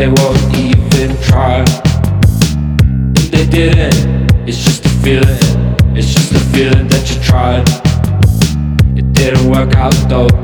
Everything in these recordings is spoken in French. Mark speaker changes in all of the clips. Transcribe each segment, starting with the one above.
Speaker 1: they won't even try. If they didn't, it's just a feeling. It's just a feeling that you tried. It didn't work out though.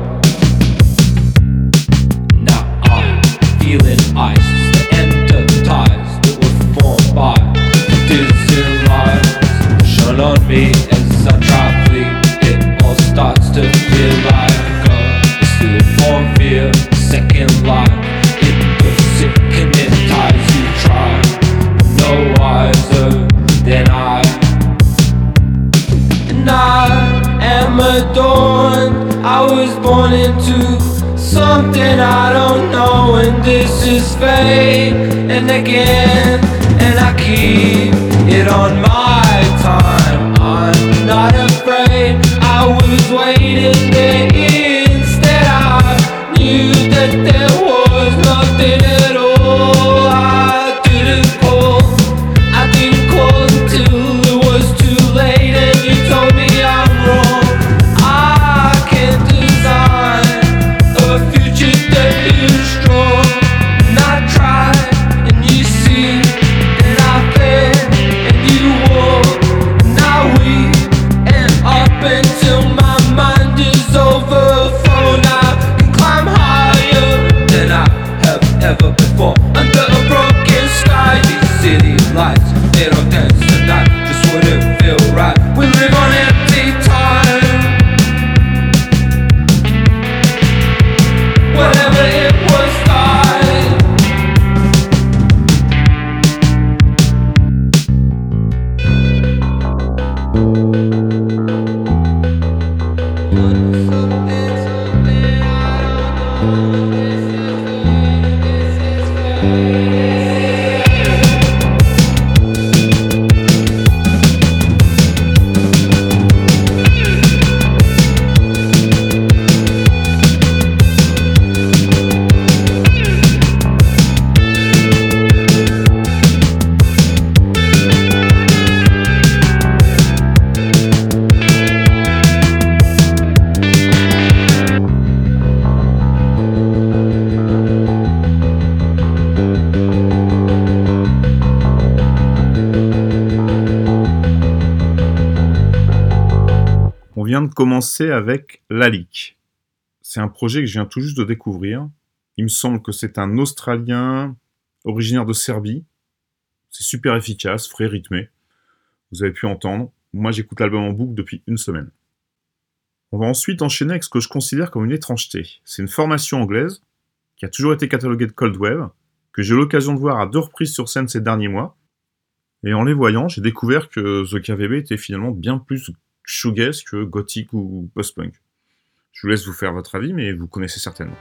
Speaker 2: Commencer avec Lalik. C'est un projet que je viens tout juste de découvrir. Il me semble que c'est un Australien originaire de Serbie. C'est super efficace, frais, rythmé. Vous avez pu entendre. Moi, j'écoute l'album en boucle depuis une semaine. On va ensuite enchaîner avec ce que je considère comme une étrangeté. C'est une formation anglaise qui a toujours été cataloguée de cold wave, que j'ai eu l'occasion de voir à deux reprises sur scène ces derniers mois. Et en les voyant, j'ai découvert que The KVB était finalement bien plus shoegaze que gothique ou post-punk. Je vous laisse vous faire votre avis, mais vous connaissez certainement.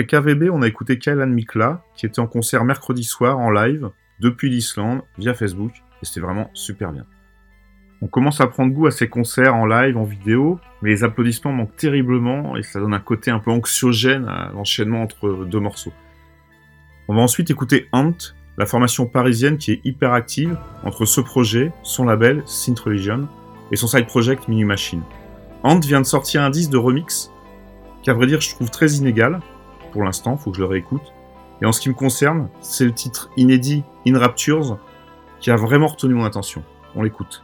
Speaker 2: Après KVB, on a écouté Kailan Mikla, qui était en concert mercredi soir en live, depuis l'Islande, via Facebook, et c'était vraiment super bien. On commence à prendre goût à ces concerts en live, en vidéo, mais les applaudissements manquent terriblement et ça donne un côté un peu anxiogène à l'enchaînement entre deux morceaux. On va ensuite écouter Ant, la formation parisienne qui est hyper active entre ce projet, son label, Synth Religion, et son side project Mini Machine. Ant vient de sortir un disque de remix, qu'à vrai dire je trouve très inégal, pour l'instant, faut que je le réécoute. Et en ce qui me concerne, c'est le titre inédit In Raptures qui a vraiment retenu mon attention. On l'écoute.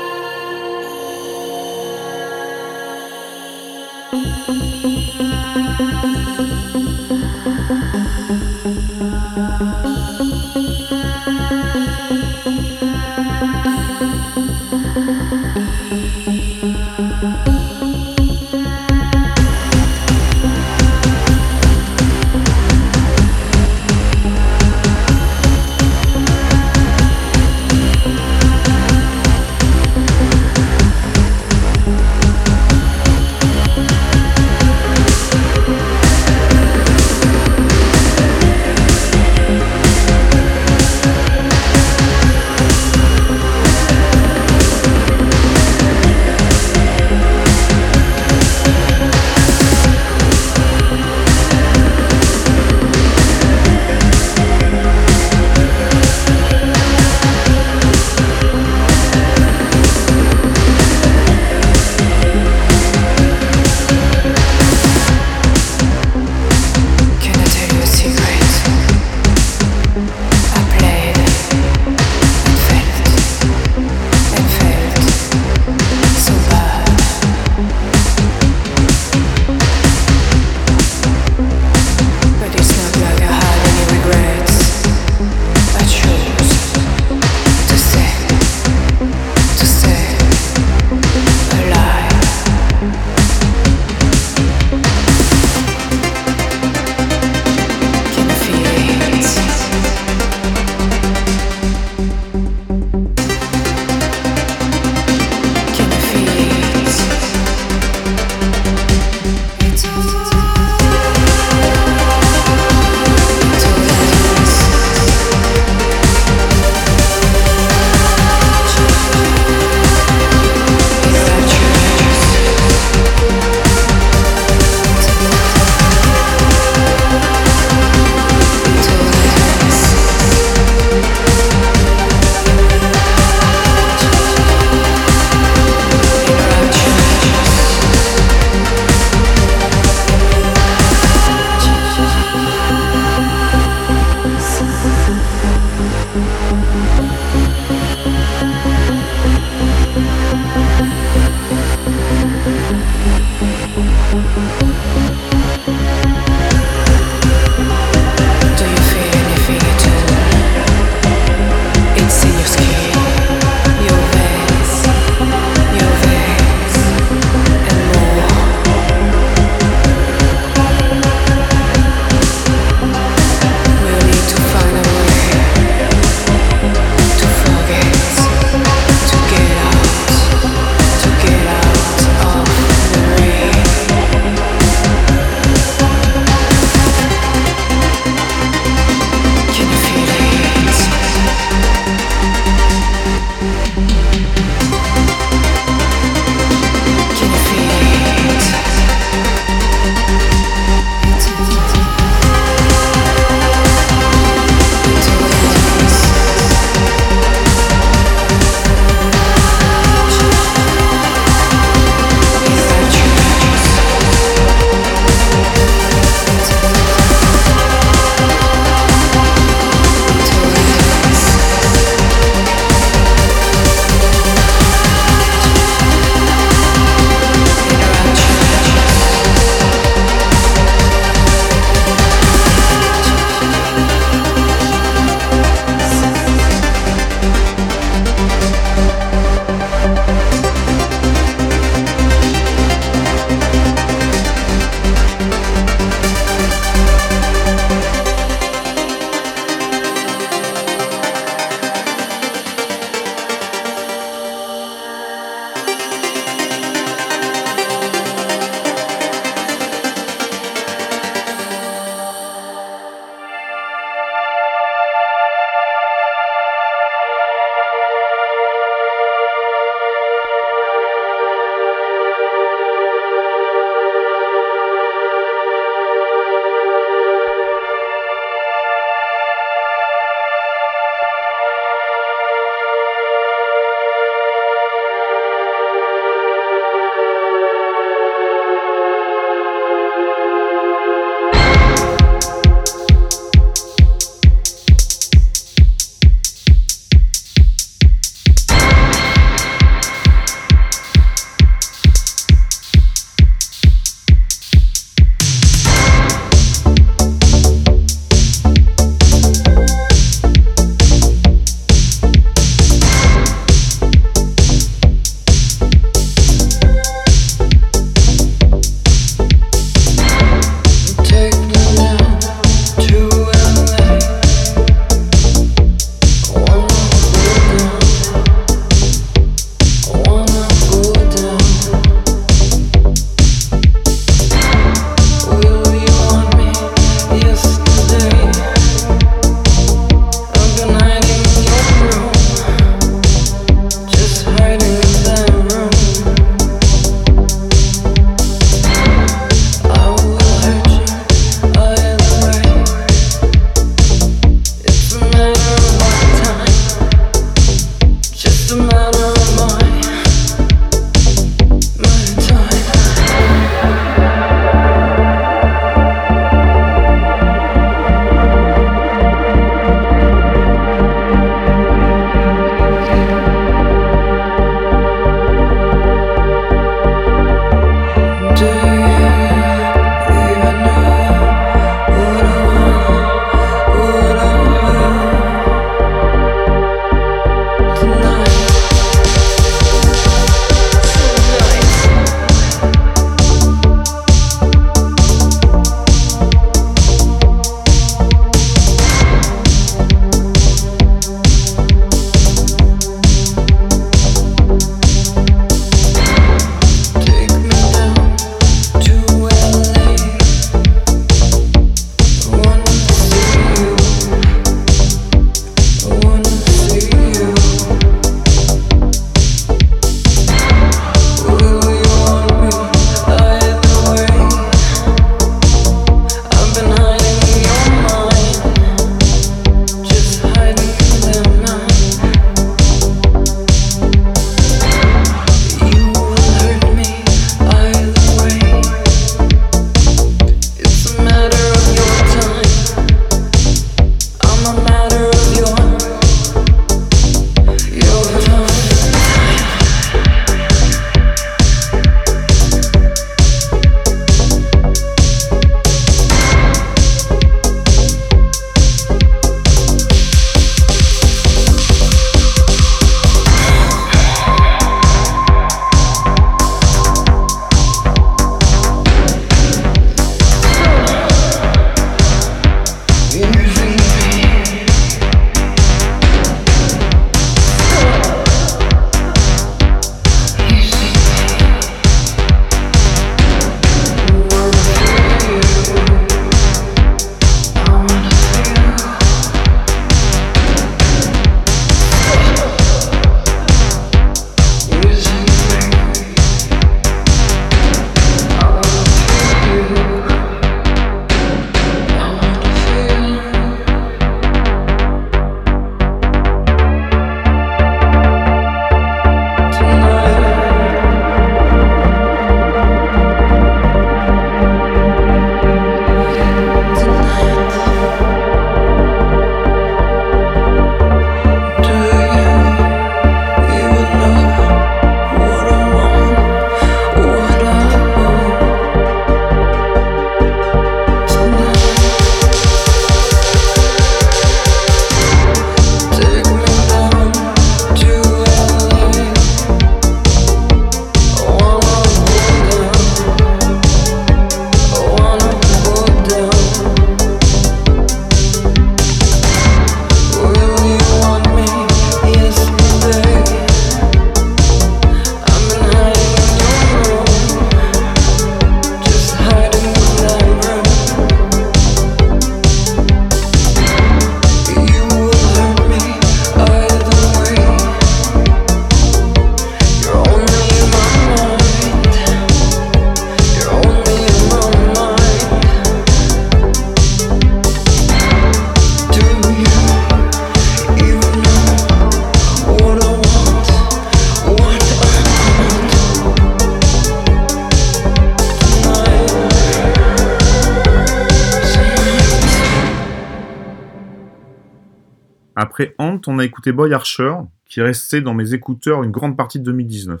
Speaker 2: Après Ant, on a écouté Boy Archer, qui est resté dans mes écouteurs une grande partie de 2019.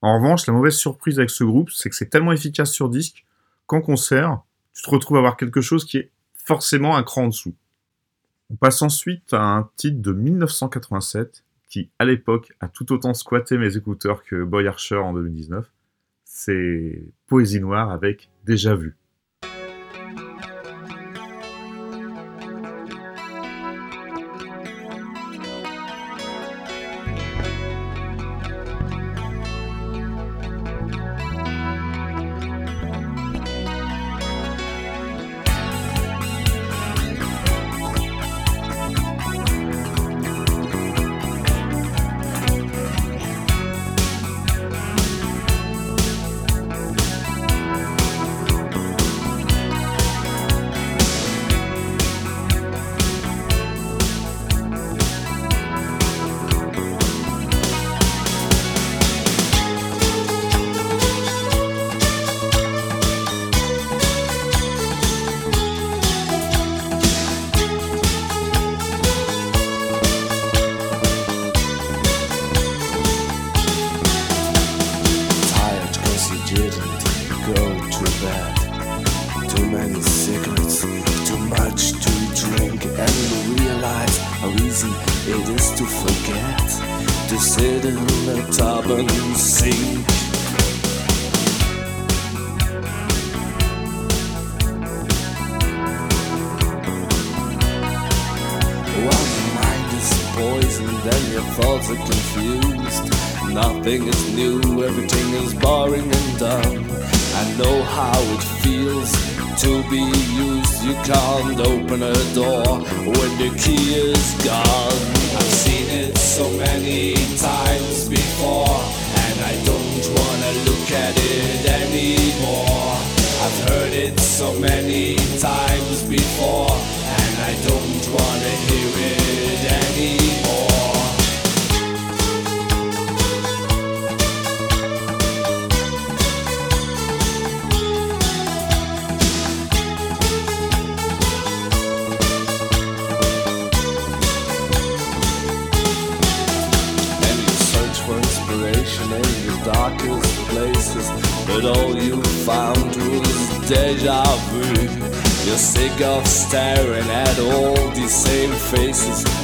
Speaker 2: En revanche, la mauvaise surprise avec ce groupe, c'est que c'est tellement efficace sur disque qu'en concert, tu te retrouves à avoir quelque chose qui est forcément un cran en dessous. On passe ensuite à un titre de 1987 qui, à l'époque, a tout autant squatté mes écouteurs que Boy Archer en 2019. C'est Poésie Noire avec Déjà Vu.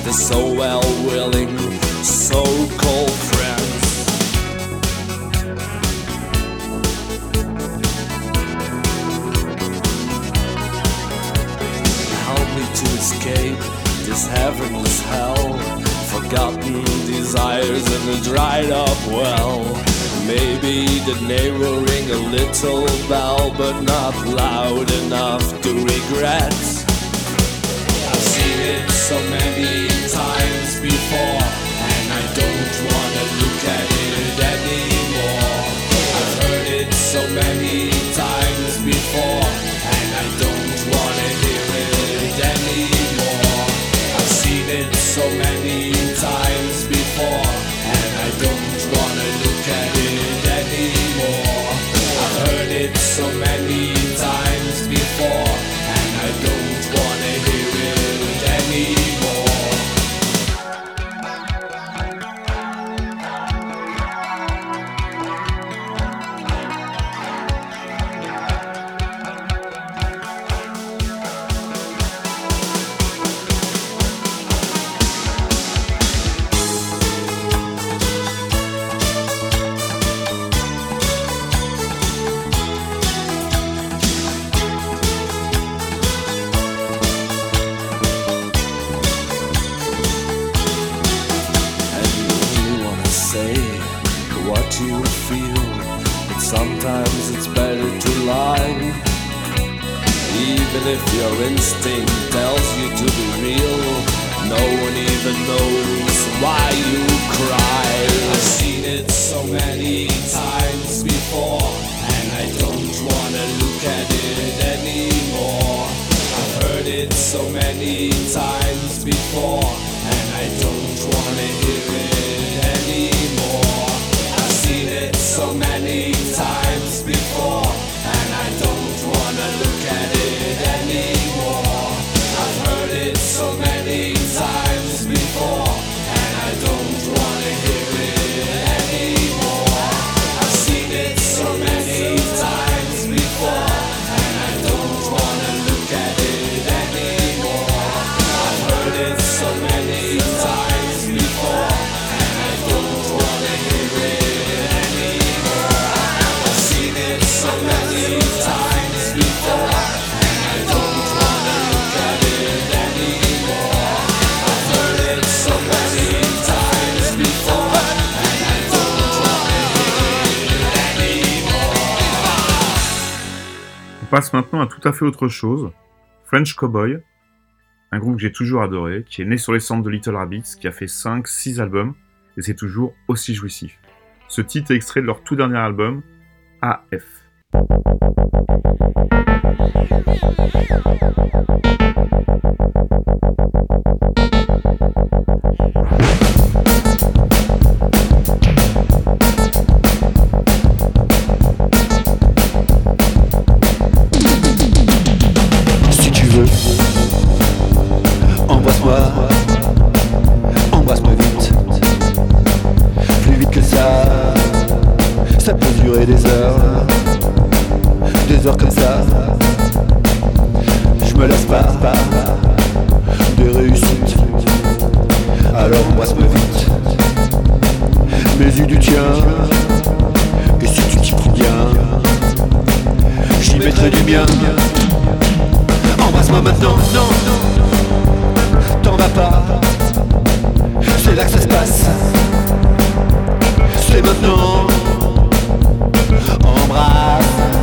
Speaker 1: The so well willing, so called friends. Help me to escape this heavenless hell. Forgotten desires in a dried up well. Maybe the name will ring a little bell, but not loud enough to regret.
Speaker 2: passe maintenant à tout à fait autre chose. French Cowboy, un groupe que j'ai toujours adoré, qui est né sur les cendres de Little Rabbits, qui a fait 5-6 albums, et c'est toujours aussi jouissif. Ce titre est extrait de leur tout dernier album, AF.
Speaker 3: Embrasse-moi, embrasse-moi vite. Plus vite que ça, ça peut durer des heures. Des heures comme ça, je me lasse pas, pas des réussites. Alors embrasse-moi vite. Mais eu du tien, et si tu t'y prends bien, j'y mettrai du mien. Laisse-moi maintenant, non, non, t'en vas pas. C'est là que ça se passe. C'est maintenant. Embrasse.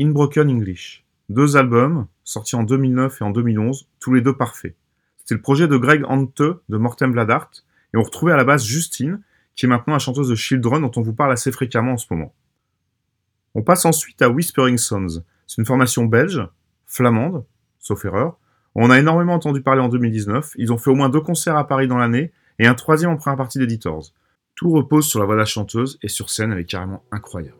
Speaker 2: In Broken English, deux albums sortis en 2009 et en 2011, tous les deux parfaits. C'était le projet de Greg Ante de Mortem Bladart, et on retrouvait à la base Justine, qui est maintenant la chanteuse de Children dont on vous parle assez fréquemment en ce moment. On passe ensuite à Whispering Sons. C'est une formation belge, flamande, sauf erreur. On a énormément entendu parler en 2019. Ils ont fait au moins deux concerts à Paris dans l'année et un troisième en première partie d'Editors. Tout repose sur la voix de la chanteuse et sur scène elle est carrément incroyable.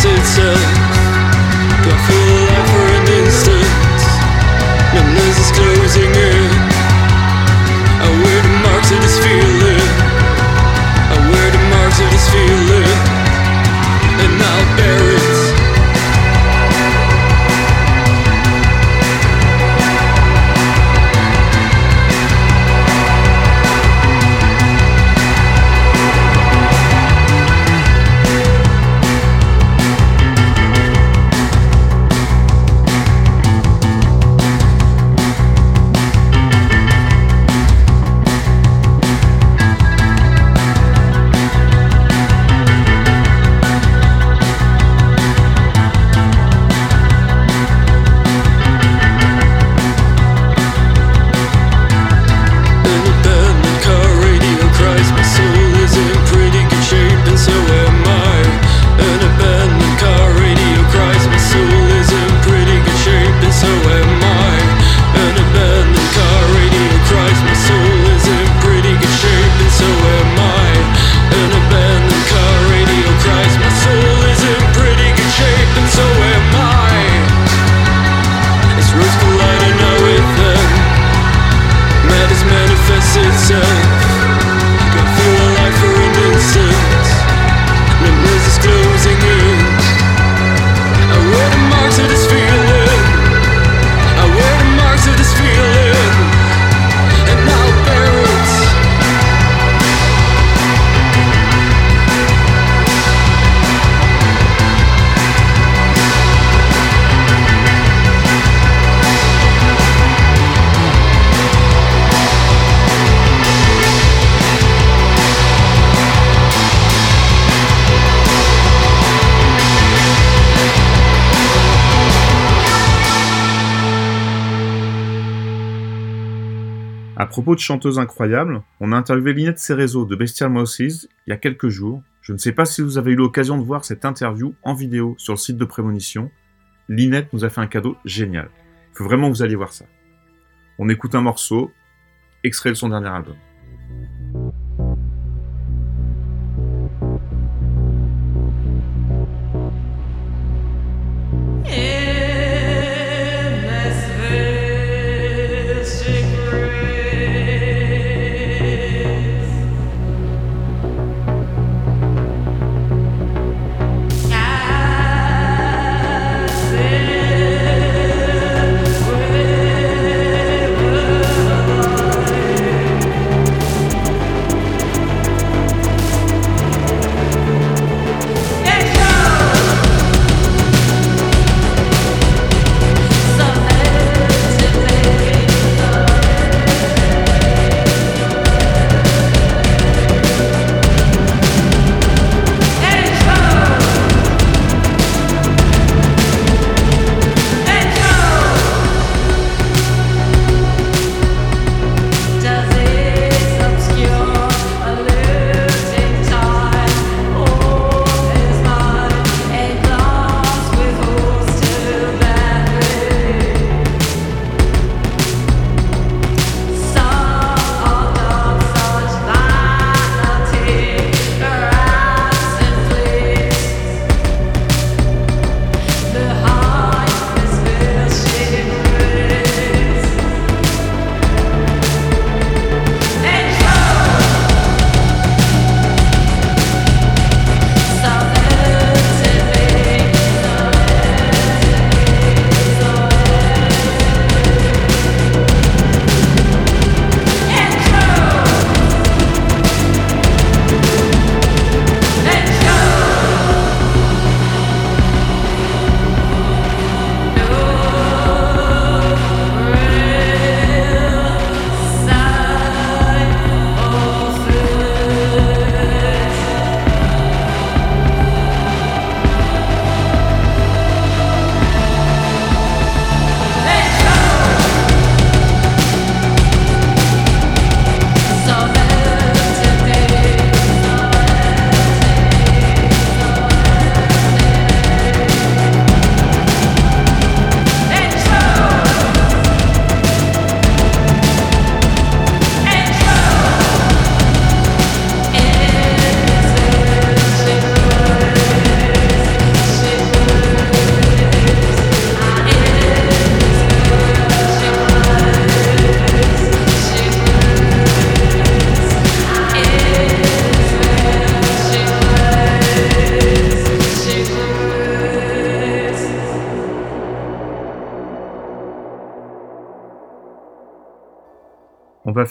Speaker 4: Can't feel alive for an instant. Memories is closing in
Speaker 2: propos de chanteuse incroyable, on a interviewé Linette Cerezo de Bestial Mouses il y a quelques jours. Je ne sais pas si vous avez eu l'occasion de voir cette interview en vidéo sur le site de Prémonition. Linette nous a fait un cadeau génial. Il faut vraiment que vous alliez voir ça. On écoute un morceau, extrait de son dernier album.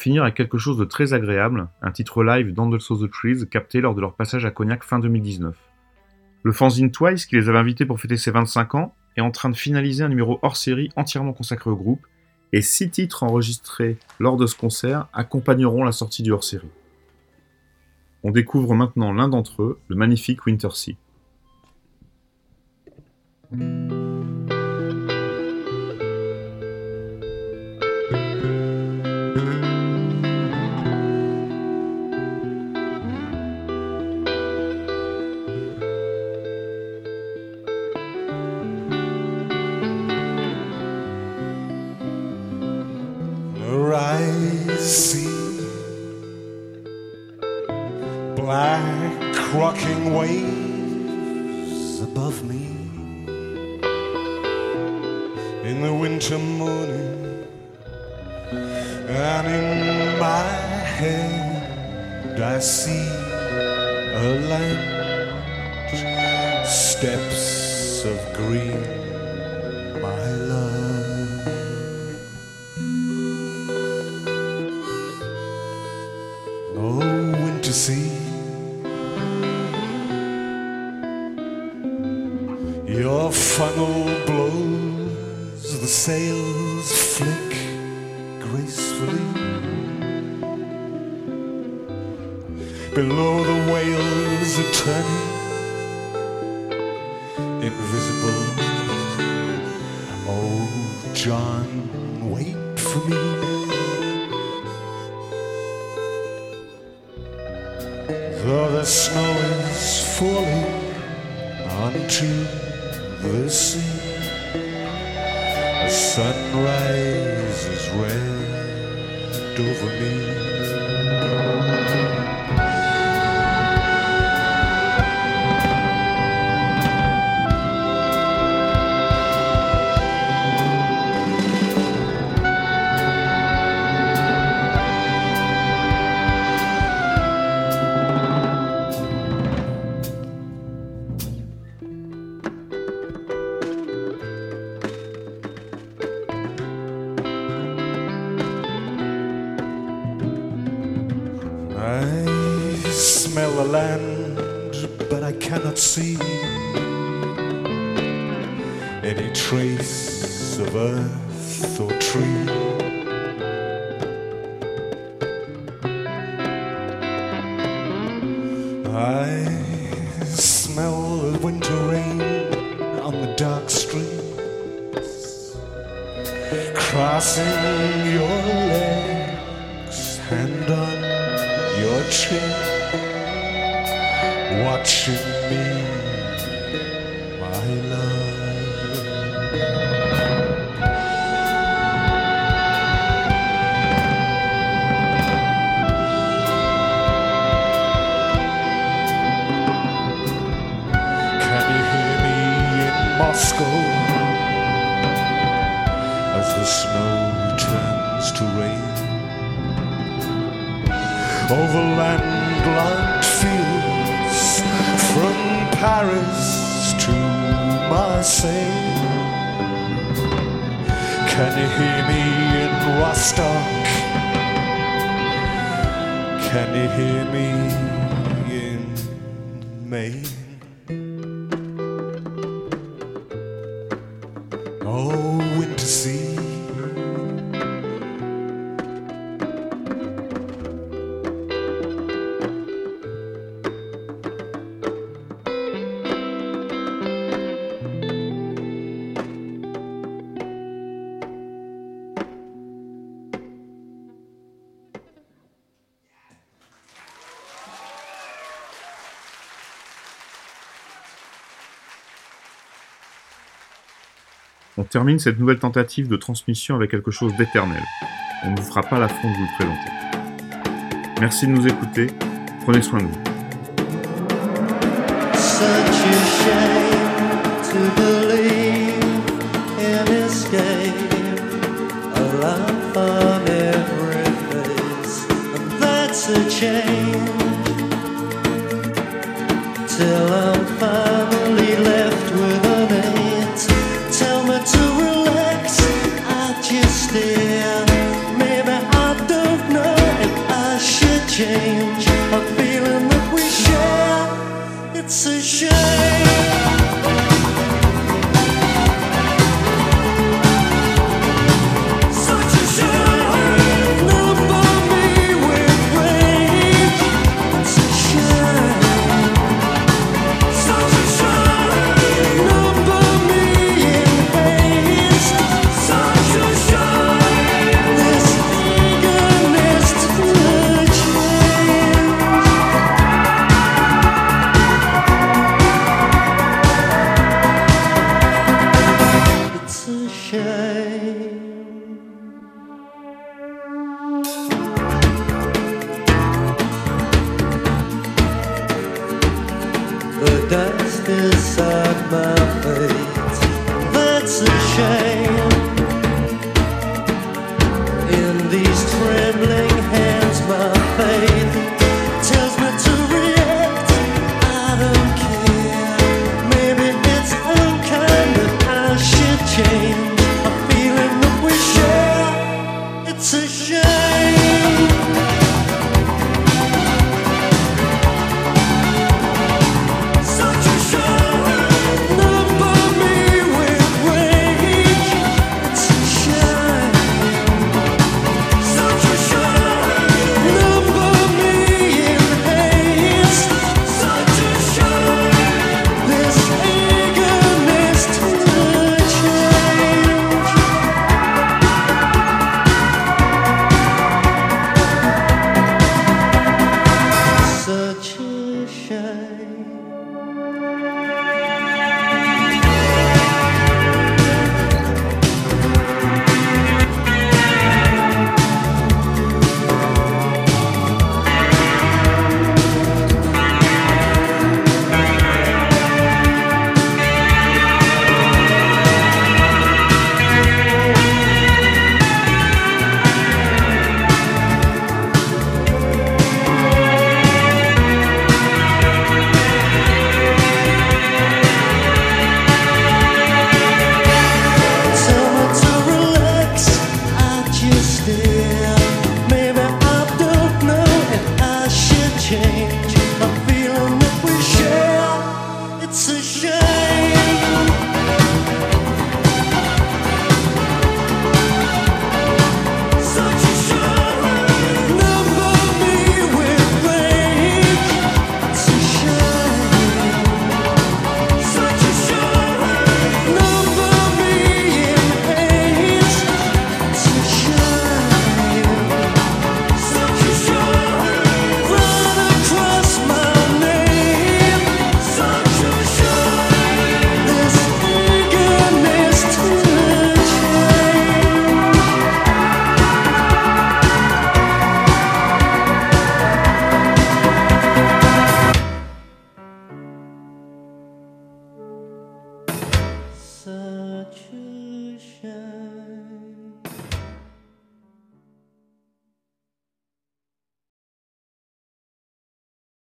Speaker 2: Finir avec quelque chose de très agréable, un titre live d'Andles of the Trees capté lors de leur passage à Cognac fin 2019. Le fanzine Twice, qui les avait invités pour fêter ses 25 ans, est en train de finaliser un numéro hors série entièrement consacré au groupe, et six titres enregistrés lors de ce concert accompagneront la sortie du hors série. On découvre maintenant l'un d'entre eux, le magnifique Winter Sea.
Speaker 5: sea. Black rocking waves above me. In the winter morning and in my head I see a land steps of green land, but I cannot see any trace of earth or tree. On
Speaker 2: termine cette nouvelle tentative de transmission avec quelque chose d'éternel. On ne vous fera pas l'affront de vous le présenter. Merci de nous écouter. Prenez soin de vous.